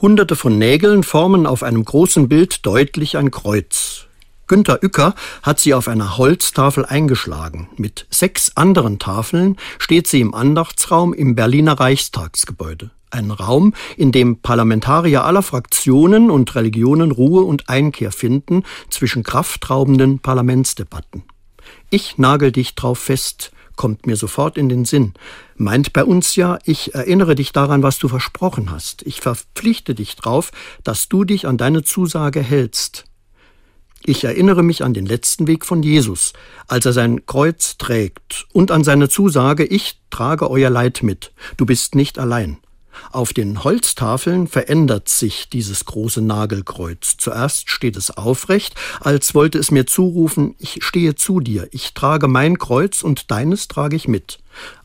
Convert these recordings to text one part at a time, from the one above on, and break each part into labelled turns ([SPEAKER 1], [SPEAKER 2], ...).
[SPEAKER 1] Hunderte von Nägeln formen auf einem großen Bild deutlich ein Kreuz. Günter Uecker hat sie auf einer Holztafel eingeschlagen. Mit sechs anderen Tafeln steht sie im Andachtsraum im Berliner Reichstagsgebäude. Ein Raum, in dem Parlamentarier aller Fraktionen und Religionen Ruhe und Einkehr finden zwischen kraftraubenden Parlamentsdebatten. Ich nagel dich drauf fest, kommt mir sofort in den Sinn. Meint bei uns ja, ich erinnere dich daran, was du versprochen hast. Ich verpflichte dich drauf, dass du dich an deine Zusage hältst. Ich erinnere mich an den letzten Weg von Jesus, als er sein Kreuz trägt, und an seine Zusage, ich trage euer Leid mit, du bist nicht allein. Auf den Holztafeln verändert sich dieses große Nagelkreuz. Zuerst steht es aufrecht, als wollte es mir zurufen, ich stehe zu dir, ich trage mein Kreuz und deines trage ich mit.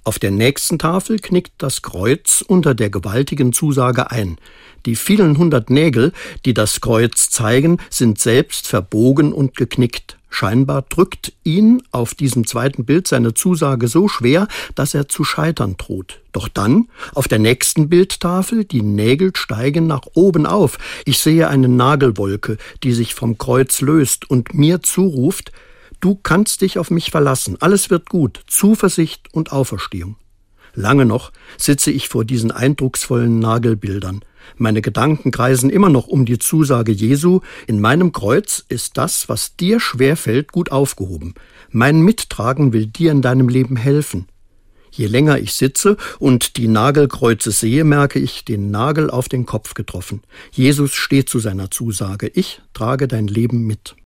[SPEAKER 1] Auf der nächsten Tafel knickt das Kreuz unter der gewaltigen Zusage ein. Die vielen hundert Nägel, die das Kreuz zeigen, sind selbst verbogen und geknickt. Scheinbar drückt ihn auf diesem zweiten Bild seine Zusage so schwer, dass er zu scheitern droht. Doch dann, auf der nächsten Bildtafel, die Nägel steigen nach oben auf. Ich sehe eine Nagelwolke, die sich vom Kreuz löst und mir zuruft, du kannst dich auf mich verlassen, alles wird gut, Zuversicht und Auferstehung. Lange noch sitze ich vor diesen eindrucksvollen Nagelbildern. Meine Gedanken kreisen immer noch um die Zusage Jesu, in meinem Kreuz ist das, was dir schwerfällt, gut aufgehoben. Mein Mittragen will dir in deinem Leben helfen. Je länger ich sitze und die Nagelkreuze sehe, merke ich den Nagel auf den Kopf getroffen. Jesus steht zu seiner Zusage. Ich trage dein Leben mit.